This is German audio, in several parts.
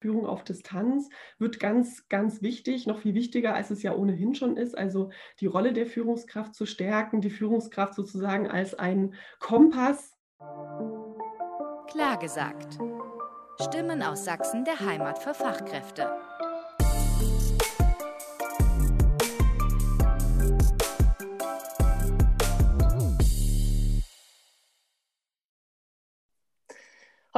Führung auf Distanz wird ganz, ganz wichtig, noch viel wichtiger, als es ja ohnehin schon ist. Also die Rolle der Führungskraft zu stärken, die Führungskraft sozusagen als ein Kompass. Klar gesagt. Stimmen aus Sachsen der Heimat für Fachkräfte.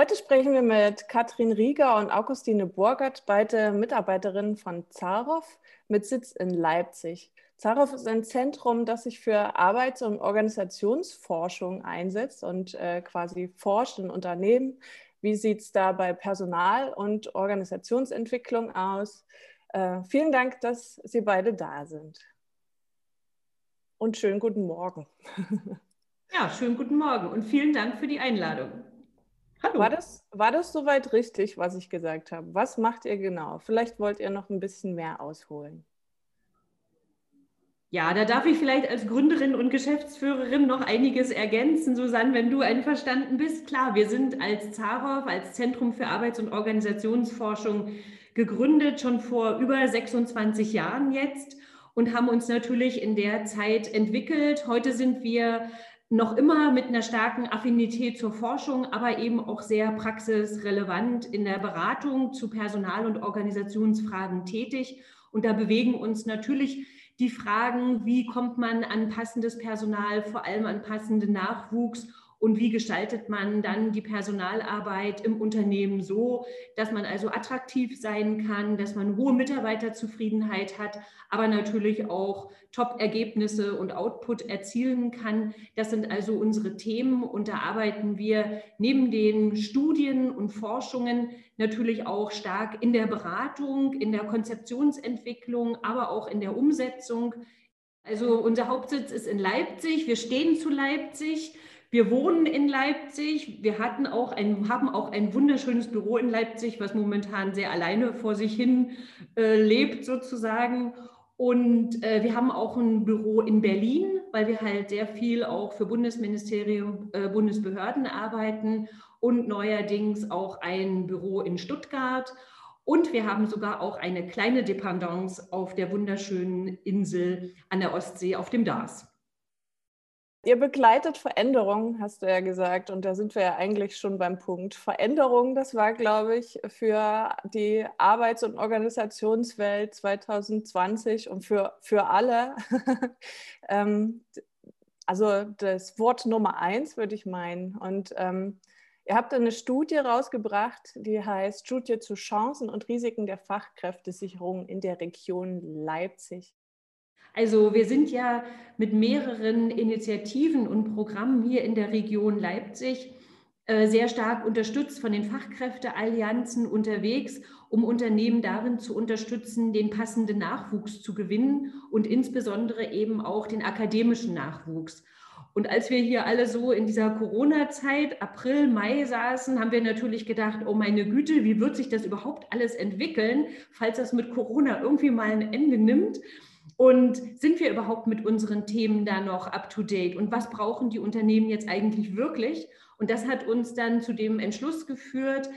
Heute sprechen wir mit Katrin Rieger und Augustine Burgert, beide Mitarbeiterinnen von Zarow mit Sitz in Leipzig. Zarow ist ein Zentrum, das sich für Arbeits- und Organisationsforschung einsetzt und äh, quasi forscht in Unternehmen. Wie sieht es da bei Personal- und Organisationsentwicklung aus? Äh, vielen Dank, dass Sie beide da sind. Und schönen guten Morgen. Ja, schönen guten Morgen und vielen Dank für die Einladung. Hallo. War das, war das soweit richtig, was ich gesagt habe? Was macht ihr genau? Vielleicht wollt ihr noch ein bisschen mehr ausholen. Ja, da darf ich vielleicht als Gründerin und Geschäftsführerin noch einiges ergänzen, Susanne, wenn du einverstanden bist. Klar, wir sind als ZAROV, als Zentrum für Arbeits- und Organisationsforschung gegründet, schon vor über 26 Jahren jetzt und haben uns natürlich in der Zeit entwickelt. Heute sind wir noch immer mit einer starken Affinität zur Forschung, aber eben auch sehr praxisrelevant in der Beratung zu Personal- und Organisationsfragen tätig. Und da bewegen uns natürlich die Fragen, wie kommt man an passendes Personal, vor allem an passenden Nachwuchs und wie gestaltet man dann die Personalarbeit im Unternehmen so, dass man also attraktiv sein kann, dass man hohe Mitarbeiterzufriedenheit hat, aber natürlich auch Top-Ergebnisse und Output erzielen kann. Das sind also unsere Themen und da arbeiten wir neben den Studien und Forschungen natürlich auch stark in der Beratung, in der Konzeptionsentwicklung, aber auch in der Umsetzung. Also unser Hauptsitz ist in Leipzig. Wir stehen zu Leipzig. Wir wohnen in Leipzig. Wir hatten auch ein, haben auch ein wunderschönes Büro in Leipzig, was momentan sehr alleine vor sich hin äh, lebt sozusagen. Und äh, wir haben auch ein Büro in Berlin, weil wir halt sehr viel auch für Bundesministerium, äh, Bundesbehörden arbeiten und neuerdings auch ein Büro in Stuttgart. Und wir haben sogar auch eine kleine Dependance auf der wunderschönen Insel an der Ostsee auf dem Dars. Ihr begleitet Veränderungen, hast du ja gesagt, und da sind wir ja eigentlich schon beim Punkt. Veränderung, das war, glaube ich, für die Arbeits- und Organisationswelt 2020 und für, für alle. ähm, also das Wort Nummer eins, würde ich meinen. Und ähm, ihr habt eine Studie rausgebracht, die heißt Studie zu Chancen und Risiken der Fachkräftesicherung in der Region Leipzig. Also wir sind ja mit mehreren Initiativen und Programmen hier in der Region Leipzig äh, sehr stark unterstützt von den Fachkräfteallianzen unterwegs, um Unternehmen darin zu unterstützen, den passenden Nachwuchs zu gewinnen und insbesondere eben auch den akademischen Nachwuchs. Und als wir hier alle so in dieser Corona-Zeit, April, Mai saßen, haben wir natürlich gedacht, oh meine Güte, wie wird sich das überhaupt alles entwickeln, falls das mit Corona irgendwie mal ein Ende nimmt? Und sind wir überhaupt mit unseren Themen da noch up-to-date? Und was brauchen die Unternehmen jetzt eigentlich wirklich? Und das hat uns dann zu dem Entschluss geführt,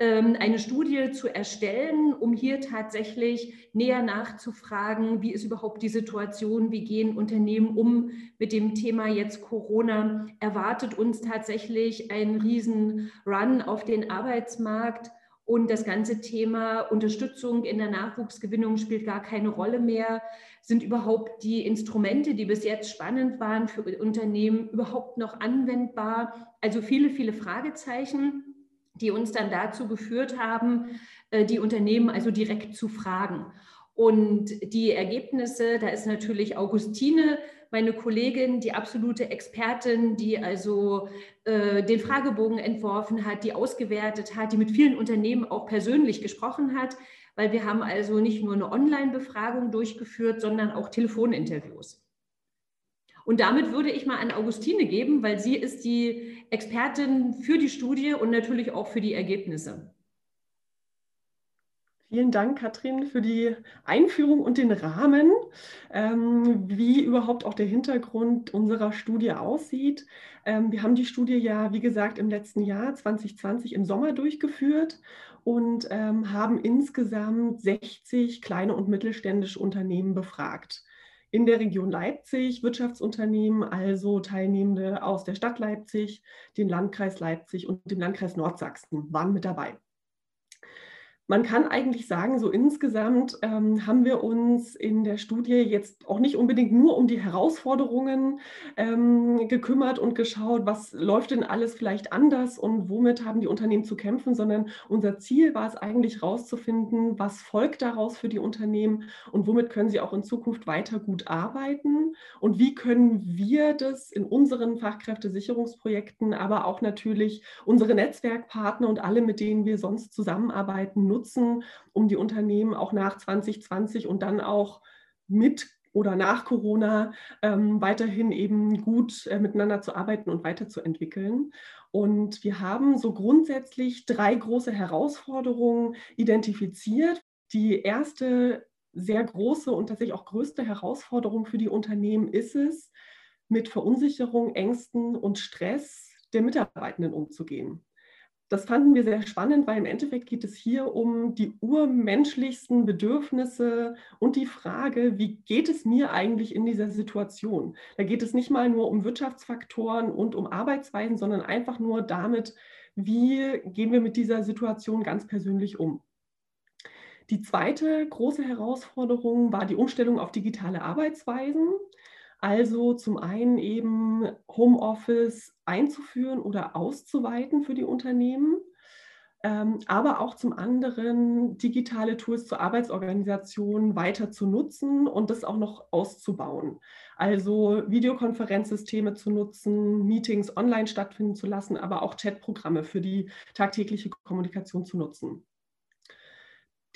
ähm, eine Studie zu erstellen, um hier tatsächlich näher nachzufragen, wie ist überhaupt die Situation, wie gehen Unternehmen um mit dem Thema jetzt Corona. Erwartet uns tatsächlich ein riesen Run auf den Arbeitsmarkt? Und das ganze Thema Unterstützung in der Nachwuchsgewinnung spielt gar keine Rolle mehr. Sind überhaupt die Instrumente, die bis jetzt spannend waren für Unternehmen, überhaupt noch anwendbar? Also viele, viele Fragezeichen, die uns dann dazu geführt haben, äh, die Unternehmen also direkt zu fragen. Und die Ergebnisse, da ist natürlich Augustine meine Kollegin, die absolute Expertin, die also äh, den Fragebogen entworfen hat, die ausgewertet hat, die mit vielen Unternehmen auch persönlich gesprochen hat, weil wir haben also nicht nur eine Online-Befragung durchgeführt, sondern auch Telefoninterviews. Und damit würde ich mal an Augustine geben, weil sie ist die Expertin für die Studie und natürlich auch für die Ergebnisse. Vielen Dank, Katrin, für die Einführung und den Rahmen, ähm, wie überhaupt auch der Hintergrund unserer Studie aussieht. Ähm, wir haben die Studie ja, wie gesagt, im letzten Jahr 2020 im Sommer durchgeführt und ähm, haben insgesamt 60 kleine und mittelständische Unternehmen befragt. In der Region Leipzig Wirtschaftsunternehmen, also Teilnehmende aus der Stadt Leipzig, dem Landkreis Leipzig und dem Landkreis Nordsachsen waren mit dabei man kann eigentlich sagen, so insgesamt ähm, haben wir uns in der Studie jetzt auch nicht unbedingt nur um die Herausforderungen ähm, gekümmert und geschaut, was läuft denn alles vielleicht anders und womit haben die Unternehmen zu kämpfen, sondern unser Ziel war es eigentlich herauszufinden, was folgt daraus für die Unternehmen und womit können sie auch in Zukunft weiter gut arbeiten und wie können wir das in unseren Fachkräftesicherungsprojekten, aber auch natürlich unsere Netzwerkpartner und alle, mit denen wir sonst zusammenarbeiten, nutzen nutzen, um die Unternehmen auch nach 2020 und dann auch mit oder nach Corona ähm, weiterhin eben gut äh, miteinander zu arbeiten und weiterzuentwickeln. Und wir haben so grundsätzlich drei große Herausforderungen identifiziert. Die erste sehr große und tatsächlich auch größte Herausforderung für die Unternehmen ist es, mit Verunsicherung, Ängsten und Stress der Mitarbeitenden umzugehen. Das fanden wir sehr spannend, weil im Endeffekt geht es hier um die urmenschlichsten Bedürfnisse und die Frage, wie geht es mir eigentlich in dieser Situation? Da geht es nicht mal nur um Wirtschaftsfaktoren und um Arbeitsweisen, sondern einfach nur damit, wie gehen wir mit dieser Situation ganz persönlich um. Die zweite große Herausforderung war die Umstellung auf digitale Arbeitsweisen. Also zum einen eben Homeoffice einzuführen oder auszuweiten für die Unternehmen, ähm, aber auch zum anderen digitale Tools zur Arbeitsorganisation weiter zu nutzen und das auch noch auszubauen. Also Videokonferenzsysteme zu nutzen, Meetings online stattfinden zu lassen, aber auch Chatprogramme für die tagtägliche Kommunikation zu nutzen.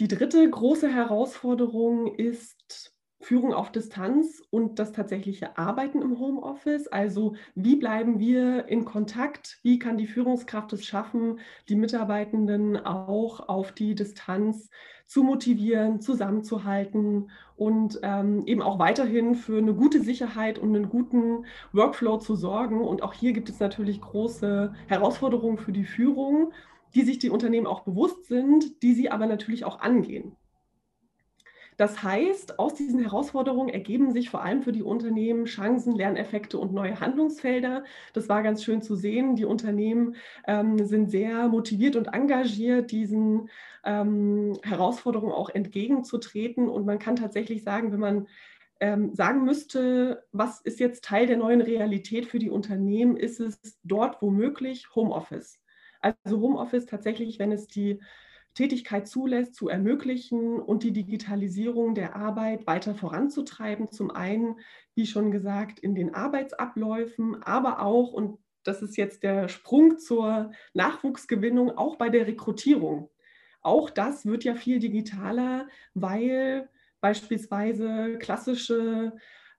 Die dritte große Herausforderung ist Führung auf Distanz und das tatsächliche Arbeiten im Homeoffice. Also wie bleiben wir in Kontakt? Wie kann die Führungskraft es schaffen, die Mitarbeitenden auch auf die Distanz zu motivieren, zusammenzuhalten und ähm, eben auch weiterhin für eine gute Sicherheit und einen guten Workflow zu sorgen. Und auch hier gibt es natürlich große Herausforderungen für die Führung, die sich die Unternehmen auch bewusst sind, die sie aber natürlich auch angehen. Das heißt, aus diesen Herausforderungen ergeben sich vor allem für die Unternehmen Chancen, Lerneffekte und neue Handlungsfelder. Das war ganz schön zu sehen. Die Unternehmen ähm, sind sehr motiviert und engagiert, diesen ähm, Herausforderungen auch entgegenzutreten. Und man kann tatsächlich sagen, wenn man ähm, sagen müsste, was ist jetzt Teil der neuen Realität für die Unternehmen, ist es dort womöglich Homeoffice. Also Homeoffice tatsächlich, wenn es die Tätigkeit zulässt, zu ermöglichen und die Digitalisierung der Arbeit weiter voranzutreiben. Zum einen, wie schon gesagt, in den Arbeitsabläufen, aber auch, und das ist jetzt der Sprung zur Nachwuchsgewinnung, auch bei der Rekrutierung. Auch das wird ja viel digitaler, weil beispielsweise klassische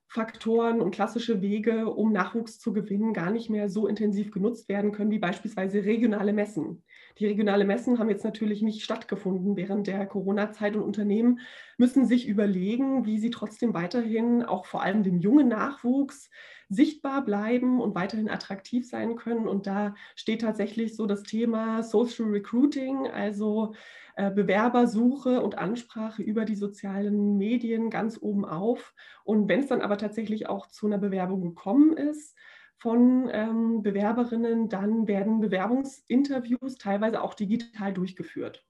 Faktoren und klassische Wege, um Nachwuchs zu gewinnen, gar nicht mehr so intensiv genutzt werden können wie beispielsweise regionale Messen. Die regionale Messen haben jetzt natürlich nicht stattgefunden während der Corona-Zeit und Unternehmen müssen sich überlegen, wie sie trotzdem weiterhin auch vor allem dem jungen Nachwuchs sichtbar bleiben und weiterhin attraktiv sein können. Und da steht tatsächlich so das Thema Social Recruiting, also äh, Bewerbersuche und Ansprache über die sozialen Medien ganz oben auf. Und wenn es dann aber tatsächlich auch zu einer Bewerbung gekommen ist, von ähm, Bewerberinnen, dann werden Bewerbungsinterviews teilweise auch digital durchgeführt.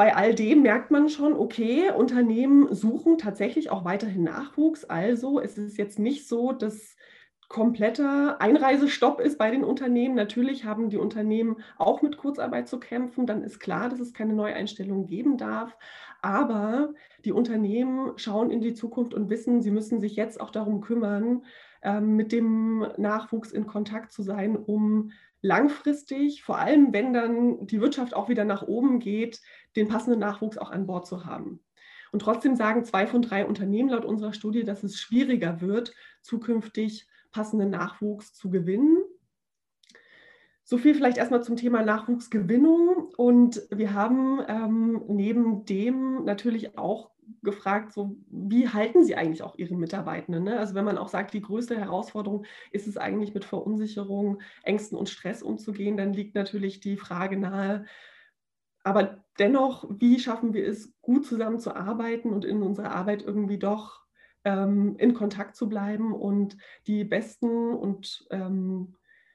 Bei all dem merkt man schon, okay, Unternehmen suchen tatsächlich auch weiterhin Nachwuchs. Also es ist jetzt nicht so, dass kompletter Einreisestopp ist bei den Unternehmen. Natürlich haben die Unternehmen auch mit Kurzarbeit zu kämpfen. Dann ist klar, dass es keine Neueinstellungen geben darf. Aber die Unternehmen schauen in die Zukunft und wissen, sie müssen sich jetzt auch darum kümmern, ähm, mit dem Nachwuchs in Kontakt zu sein, um langfristig, vor allem wenn dann die Wirtschaft auch wieder nach oben geht, den passenden Nachwuchs auch an Bord zu haben. Und trotzdem sagen zwei von drei Unternehmen laut unserer Studie, dass es schwieriger wird, zukünftig passenden Nachwuchs zu gewinnen. So viel vielleicht erstmal zum Thema Nachwuchsgewinnung. Und wir haben ähm, neben dem natürlich auch gefragt, so wie halten Sie eigentlich auch Ihre Mitarbeitenden? Ne? Also wenn man auch sagt, die größte Herausforderung ist es eigentlich mit Verunsicherung, Ängsten und Stress umzugehen, dann liegt natürlich die Frage nahe, aber dennoch, wie schaffen wir es, gut zusammenzuarbeiten und in unserer Arbeit irgendwie doch ähm, in Kontakt zu bleiben und die besten und ähm,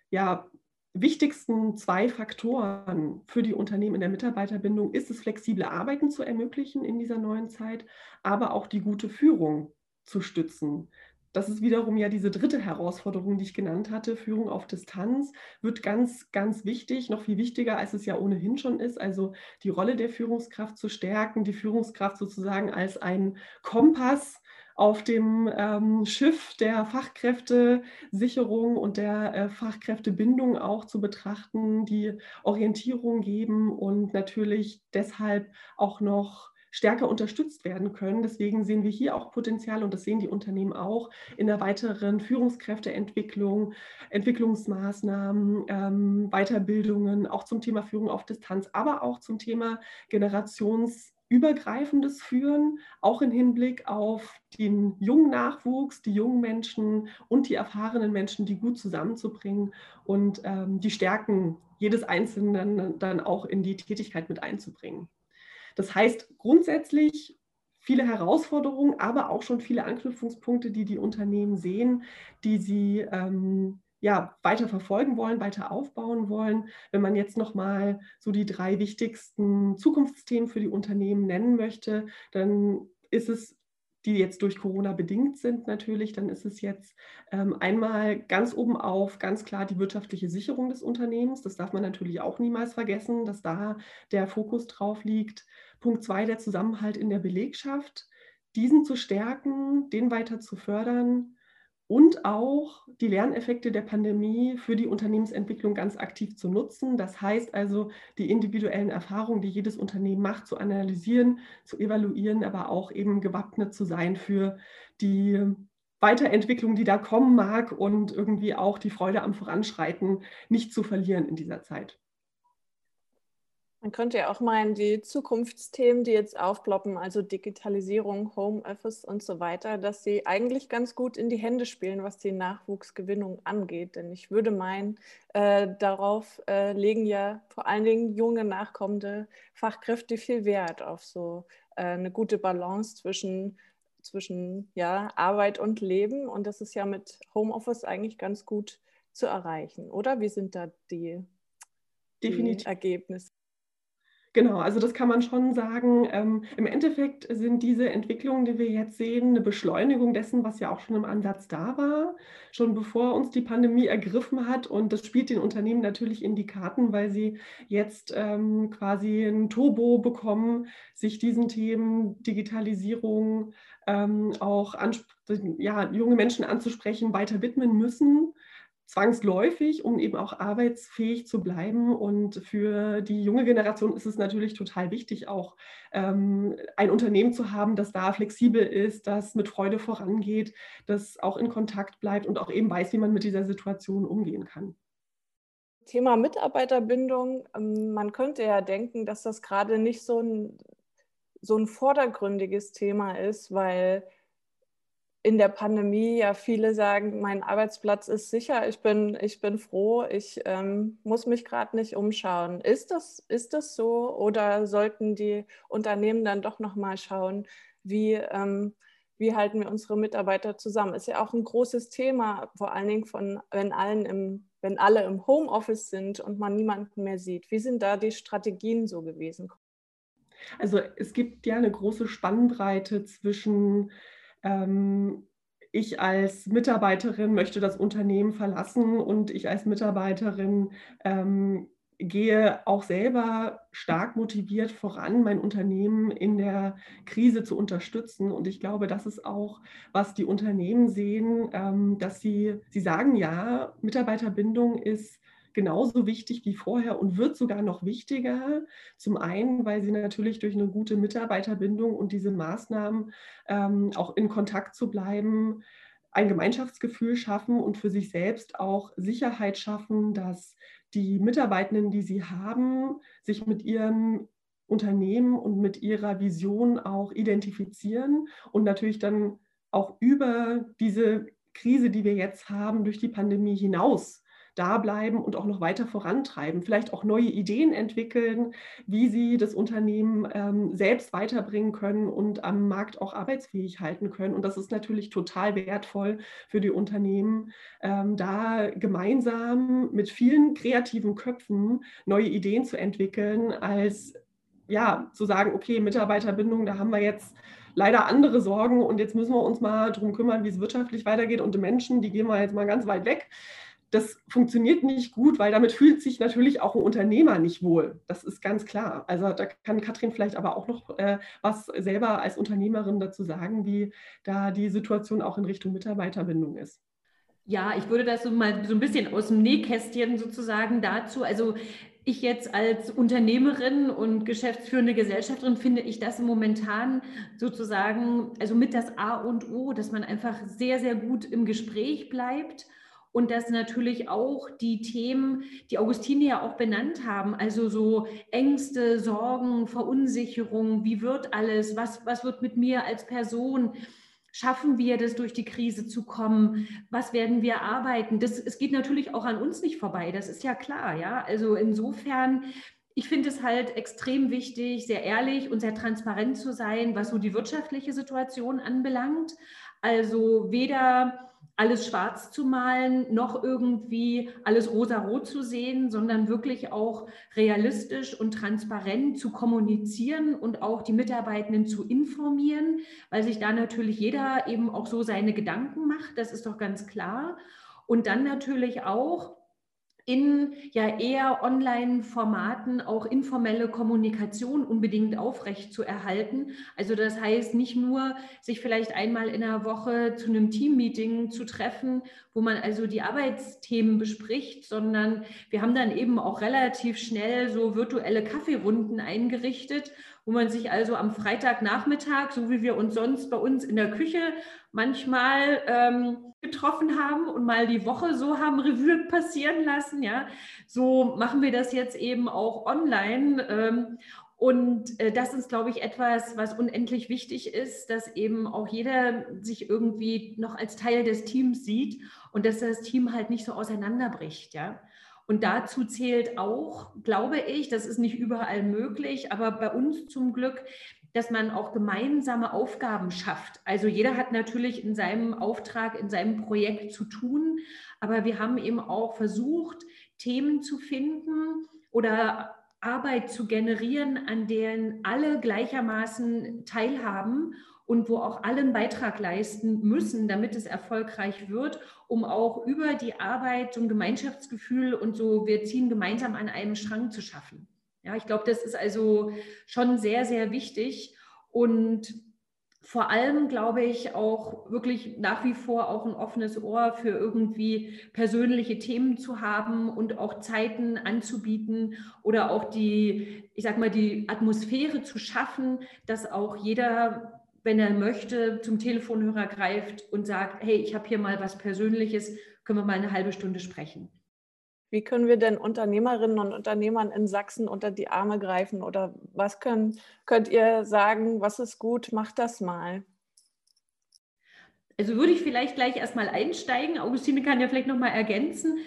ja, wichtigsten zwei Faktoren für die Unternehmen in der Mitarbeiterbindung ist es, flexible Arbeiten zu ermöglichen in dieser neuen Zeit, aber auch die gute Führung zu stützen. Das ist wiederum ja diese dritte Herausforderung, die ich genannt hatte. Führung auf Distanz wird ganz, ganz wichtig, noch viel wichtiger, als es ja ohnehin schon ist. Also die Rolle der Führungskraft zu stärken, die Führungskraft sozusagen als ein Kompass auf dem ähm, Schiff der Fachkräftesicherung und der äh, Fachkräftebindung auch zu betrachten, die Orientierung geben und natürlich deshalb auch noch stärker unterstützt werden können. Deswegen sehen wir hier auch Potenzial und das sehen die Unternehmen auch in der weiteren Führungskräfteentwicklung, Entwicklungsmaßnahmen, ähm, Weiterbildungen, auch zum Thema Führung auf Distanz, aber auch zum Thema Generations- übergreifendes Führen, auch im Hinblick auf den jungen Nachwuchs, die jungen Menschen und die erfahrenen Menschen, die gut zusammenzubringen und ähm, die Stärken jedes Einzelnen dann auch in die Tätigkeit mit einzubringen. Das heißt grundsätzlich viele Herausforderungen, aber auch schon viele Anknüpfungspunkte, die die Unternehmen sehen, die sie ähm, ja, weiter verfolgen wollen, weiter aufbauen wollen. Wenn man jetzt nochmal so die drei wichtigsten Zukunftsthemen für die Unternehmen nennen möchte, dann ist es die jetzt durch Corona bedingt sind natürlich, dann ist es jetzt ähm, einmal ganz oben auf ganz klar die wirtschaftliche Sicherung des Unternehmens. Das darf man natürlich auch niemals vergessen, dass da der Fokus drauf liegt. Punkt zwei, der Zusammenhalt in der Belegschaft, diesen zu stärken, den weiter zu fördern und auch die Lerneffekte der Pandemie für die Unternehmensentwicklung ganz aktiv zu nutzen. Das heißt also, die individuellen Erfahrungen, die jedes Unternehmen macht, zu analysieren, zu evaluieren, aber auch eben gewappnet zu sein für die Weiterentwicklung, die da kommen mag und irgendwie auch die Freude am Voranschreiten nicht zu verlieren in dieser Zeit. Man könnte ja auch meinen, die Zukunftsthemen, die jetzt aufploppen, also Digitalisierung, Homeoffice und so weiter, dass sie eigentlich ganz gut in die Hände spielen, was die Nachwuchsgewinnung angeht. Denn ich würde meinen, äh, darauf äh, legen ja vor allen Dingen junge, nachkommende Fachkräfte viel Wert auf so äh, eine gute Balance zwischen, zwischen ja, Arbeit und Leben. Und das ist ja mit Homeoffice eigentlich ganz gut zu erreichen, oder? Wie sind da die, die Ergebnisse? Genau, also das kann man schon sagen. Ähm, Im Endeffekt sind diese Entwicklungen, die wir jetzt sehen, eine Beschleunigung dessen, was ja auch schon im Ansatz da war, schon bevor uns die Pandemie ergriffen hat. Und das spielt den Unternehmen natürlich in die Karten, weil sie jetzt ähm, quasi ein Turbo bekommen, sich diesen Themen Digitalisierung ähm, auch ja, junge Menschen anzusprechen, weiter widmen müssen zwangsläufig, um eben auch arbeitsfähig zu bleiben. Und für die junge Generation ist es natürlich total wichtig, auch ähm, ein Unternehmen zu haben, das da flexibel ist, das mit Freude vorangeht, das auch in Kontakt bleibt und auch eben weiß, wie man mit dieser Situation umgehen kann. Thema Mitarbeiterbindung. Ähm, man könnte ja denken, dass das gerade nicht so ein, so ein vordergründiges Thema ist, weil in der Pandemie ja viele sagen, mein Arbeitsplatz ist sicher, ich bin, ich bin froh, ich ähm, muss mich gerade nicht umschauen. Ist das, ist das so oder sollten die Unternehmen dann doch nochmal schauen, wie, ähm, wie halten wir unsere Mitarbeiter zusammen? Ist ja auch ein großes Thema, vor allen Dingen von, wenn, allen im, wenn alle im Homeoffice sind und man niemanden mehr sieht. Wie sind da die Strategien so gewesen? Also es gibt ja eine große Spannbreite zwischen ähm, ich als Mitarbeiterin möchte das Unternehmen verlassen und ich als Mitarbeiterin ähm, gehe auch selber stark motiviert voran, mein Unternehmen in der Krise zu unterstützen. Und ich glaube, das ist auch, was die Unternehmen sehen, ähm, dass sie, sie sagen, ja, Mitarbeiterbindung ist genauso wichtig wie vorher und wird sogar noch wichtiger. Zum einen, weil sie natürlich durch eine gute Mitarbeiterbindung und diese Maßnahmen ähm, auch in Kontakt zu bleiben, ein Gemeinschaftsgefühl schaffen und für sich selbst auch Sicherheit schaffen, dass die Mitarbeitenden, die sie haben, sich mit ihrem Unternehmen und mit ihrer Vision auch identifizieren und natürlich dann auch über diese Krise, die wir jetzt haben, durch die Pandemie hinaus da bleiben und auch noch weiter vorantreiben, vielleicht auch neue Ideen entwickeln, wie sie das Unternehmen ähm, selbst weiterbringen können und am Markt auch arbeitsfähig halten können. Und das ist natürlich total wertvoll für die Unternehmen, ähm, da gemeinsam mit vielen kreativen Köpfen neue Ideen zu entwickeln, als ja, zu sagen, okay, Mitarbeiterbindung, da haben wir jetzt leider andere Sorgen und jetzt müssen wir uns mal darum kümmern, wie es wirtschaftlich weitergeht und die Menschen, die gehen wir jetzt mal ganz weit weg das funktioniert nicht gut, weil damit fühlt sich natürlich auch ein Unternehmer nicht wohl. Das ist ganz klar. Also da kann Katrin vielleicht aber auch noch äh, was selber als Unternehmerin dazu sagen, wie da die Situation auch in Richtung Mitarbeiterbindung ist. Ja, ich würde das so mal so ein bisschen aus dem Nähkästchen sozusagen dazu. Also ich jetzt als Unternehmerin und geschäftsführende Gesellschafterin finde ich das momentan sozusagen, also mit das A und O, dass man einfach sehr, sehr gut im Gespräch bleibt und dass natürlich auch die Themen, die Augustine ja auch benannt haben, also so Ängste, Sorgen, Verunsicherung, wie wird alles, was, was wird mit mir als Person, schaffen wir das durch die Krise zu kommen, was werden wir arbeiten, das, es geht natürlich auch an uns nicht vorbei, das ist ja klar, ja, also insofern ich finde es halt extrem wichtig, sehr ehrlich und sehr transparent zu sein, was so die wirtschaftliche Situation anbelangt. Also weder alles schwarz zu malen, noch irgendwie alles rosa-rot zu sehen, sondern wirklich auch realistisch und transparent zu kommunizieren und auch die Mitarbeitenden zu informieren, weil sich da natürlich jeder eben auch so seine Gedanken macht, das ist doch ganz klar. Und dann natürlich auch in ja eher Online-Formaten auch informelle Kommunikation unbedingt aufrecht zu erhalten. Also das heißt nicht nur, sich vielleicht einmal in der Woche zu einem Teammeeting zu treffen, wo man also die Arbeitsthemen bespricht, sondern wir haben dann eben auch relativ schnell so virtuelle Kaffeerunden eingerichtet, wo man sich also am Freitagnachmittag, so wie wir uns sonst bei uns in der Küche manchmal ähm, getroffen haben und mal die Woche so haben Revue passieren lassen. Ja, so machen wir das jetzt eben auch online. Ähm, und äh, das ist, glaube ich, etwas, was unendlich wichtig ist, dass eben auch jeder sich irgendwie noch als Teil des Teams sieht und dass das Team halt nicht so auseinanderbricht. Ja. Und dazu zählt auch, glaube ich, das ist nicht überall möglich, aber bei uns zum Glück, dass man auch gemeinsame Aufgaben schafft. Also jeder hat natürlich in seinem Auftrag, in seinem Projekt zu tun, aber wir haben eben auch versucht, Themen zu finden oder Arbeit zu generieren, an denen alle gleichermaßen teilhaben und wo auch alle einen Beitrag leisten müssen, damit es erfolgreich wird, um auch über die Arbeit so ein Gemeinschaftsgefühl und so, wir ziehen gemeinsam an einem Strang zu schaffen. Ja, ich glaube, das ist also schon sehr, sehr wichtig und vor allem glaube ich auch wirklich nach wie vor auch ein offenes Ohr für irgendwie persönliche Themen zu haben und auch Zeiten anzubieten oder auch die, ich sag mal, die Atmosphäre zu schaffen, dass auch jeder, wenn er möchte, zum Telefonhörer greift und sagt, hey, ich habe hier mal was Persönliches, können wir mal eine halbe Stunde sprechen. Wie können wir denn Unternehmerinnen und Unternehmern in Sachsen unter die Arme greifen? Oder was können, könnt ihr sagen, was ist gut, macht das mal? Also würde ich vielleicht gleich erstmal einsteigen. Augustine kann ja vielleicht nochmal ergänzen.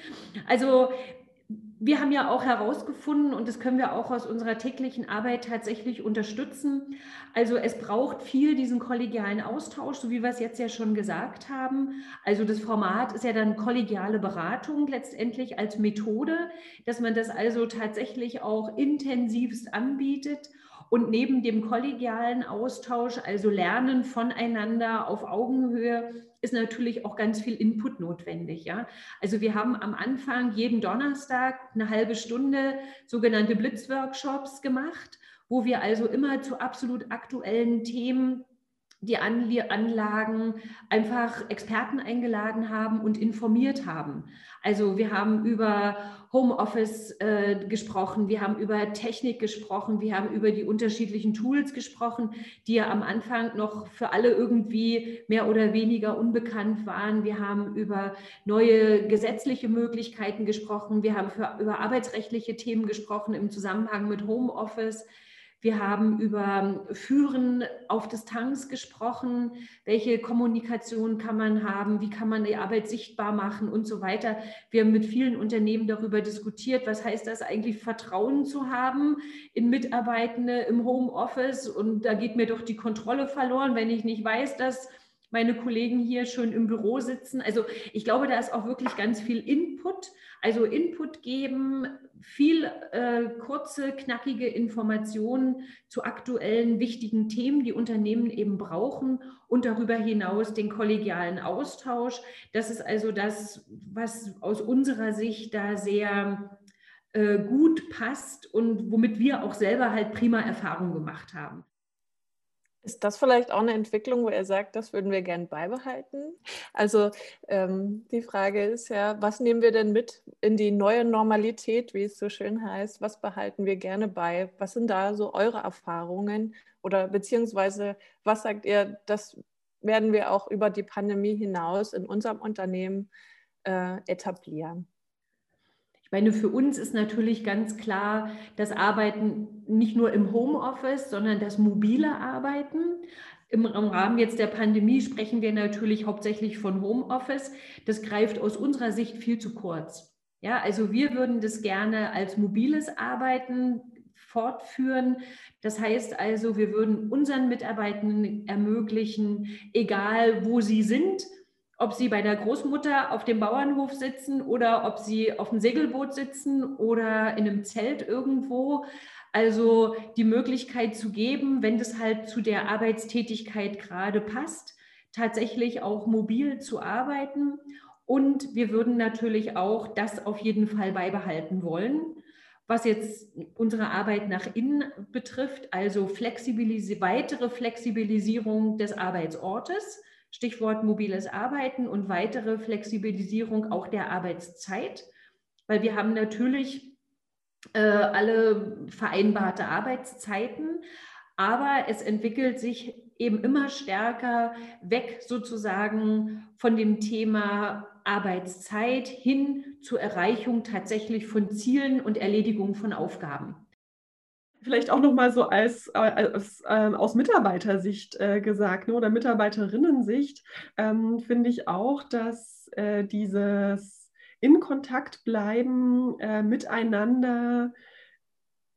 Also wir haben ja auch herausgefunden, und das können wir auch aus unserer täglichen Arbeit tatsächlich unterstützen, also es braucht viel diesen kollegialen Austausch, so wie wir es jetzt ja schon gesagt haben. Also das Format ist ja dann kollegiale Beratung letztendlich als Methode, dass man das also tatsächlich auch intensivst anbietet und neben dem kollegialen Austausch, also Lernen voneinander auf Augenhöhe, ist natürlich auch ganz viel Input notwendig. Ja? Also wir haben am Anfang jeden Donnerstag eine halbe Stunde sogenannte Blitzworkshops gemacht, wo wir also immer zu absolut aktuellen Themen die Anlagen einfach Experten eingeladen haben und informiert haben. Also wir haben über Homeoffice äh, gesprochen, wir haben über Technik gesprochen, wir haben über die unterschiedlichen Tools gesprochen, die ja am Anfang noch für alle irgendwie mehr oder weniger unbekannt waren. Wir haben über neue gesetzliche Möglichkeiten gesprochen, wir haben für, über arbeitsrechtliche Themen gesprochen im Zusammenhang mit Homeoffice. Wir haben über Führen auf Distanz gesprochen. Welche Kommunikation kann man haben? Wie kann man die Arbeit sichtbar machen und so weiter? Wir haben mit vielen Unternehmen darüber diskutiert, was heißt das eigentlich, Vertrauen zu haben in Mitarbeitende im Homeoffice. Und da geht mir doch die Kontrolle verloren, wenn ich nicht weiß, dass meine Kollegen hier schon im Büro sitzen. Also ich glaube, da ist auch wirklich ganz viel Input. Also Input geben, viel äh, kurze, knackige Informationen zu aktuellen wichtigen Themen, die Unternehmen eben brauchen und darüber hinaus den kollegialen Austausch. Das ist also das, was aus unserer Sicht da sehr äh, gut passt und womit wir auch selber halt prima Erfahrung gemacht haben. Ist das vielleicht auch eine Entwicklung, wo er sagt, das würden wir gern beibehalten? Also ähm, die Frage ist ja, was nehmen wir denn mit in die neue Normalität, wie es so schön heißt? Was behalten wir gerne bei? Was sind da so eure Erfahrungen? Oder beziehungsweise, was sagt ihr, das werden wir auch über die Pandemie hinaus in unserem Unternehmen äh, etablieren? Ich meine, für uns ist natürlich ganz klar das Arbeiten nicht nur im Homeoffice, sondern das mobile Arbeiten. Im Rahmen jetzt der Pandemie sprechen wir natürlich hauptsächlich von Homeoffice. Das greift aus unserer Sicht viel zu kurz. Ja, also wir würden das gerne als mobiles Arbeiten fortführen. Das heißt also, wir würden unseren Mitarbeitenden ermöglichen, egal wo sie sind, ob sie bei der Großmutter auf dem Bauernhof sitzen oder ob sie auf dem Segelboot sitzen oder in einem Zelt irgendwo. Also die Möglichkeit zu geben, wenn das halt zu der Arbeitstätigkeit gerade passt, tatsächlich auch mobil zu arbeiten. Und wir würden natürlich auch das auf jeden Fall beibehalten wollen. Was jetzt unsere Arbeit nach innen betrifft, also Flexibilis weitere Flexibilisierung des Arbeitsortes Stichwort mobiles Arbeiten und weitere Flexibilisierung auch der Arbeitszeit, weil wir haben natürlich äh, alle vereinbarte Arbeitszeiten, aber es entwickelt sich eben immer stärker weg sozusagen von dem Thema Arbeitszeit hin zur Erreichung tatsächlich von Zielen und Erledigung von Aufgaben. Vielleicht auch nochmal so als, äh, als äh, aus Mitarbeitersicht äh, gesagt ne, oder Mitarbeiterinnensicht ähm, finde ich auch, dass äh, dieses in Kontakt bleiben äh, miteinander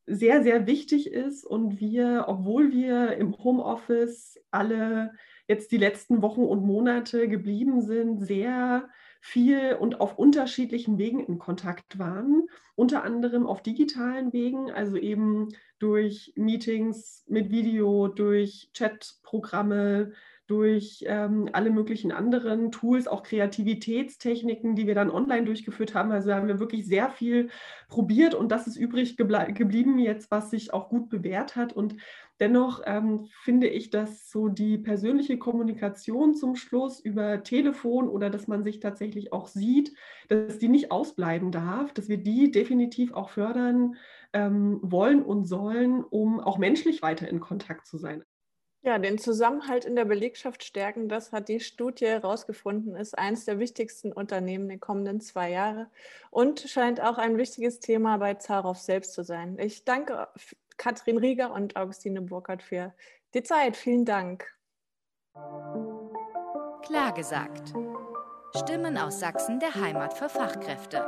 sehr, sehr wichtig ist und wir, obwohl wir im Homeoffice alle jetzt die letzten Wochen und Monate geblieben sind, sehr viel und auf unterschiedlichen Wegen in Kontakt waren, unter anderem auf digitalen Wegen, also eben durch Meetings mit Video, durch Chatprogramme, durch ähm, alle möglichen anderen Tools, auch Kreativitätstechniken, die wir dann online durchgeführt haben. Also haben wir wirklich sehr viel probiert und das ist übrig geblieben jetzt, was sich auch gut bewährt hat. Und dennoch ähm, finde ich, dass so die persönliche Kommunikation zum Schluss über Telefon oder dass man sich tatsächlich auch sieht, dass die nicht ausbleiben darf, dass wir die definitiv auch fördern ähm, wollen und sollen, um auch menschlich weiter in Kontakt zu sein. Ja, den Zusammenhalt in der Belegschaft stärken, das hat die Studie herausgefunden, ist eines der wichtigsten Unternehmen der kommenden zwei Jahre und scheint auch ein wichtiges Thema bei Zarow selbst zu sein. Ich danke Katrin Rieger und Augustine Burkhardt für die Zeit. Vielen Dank. Klar gesagt. Stimmen aus Sachsen der Heimat für Fachkräfte.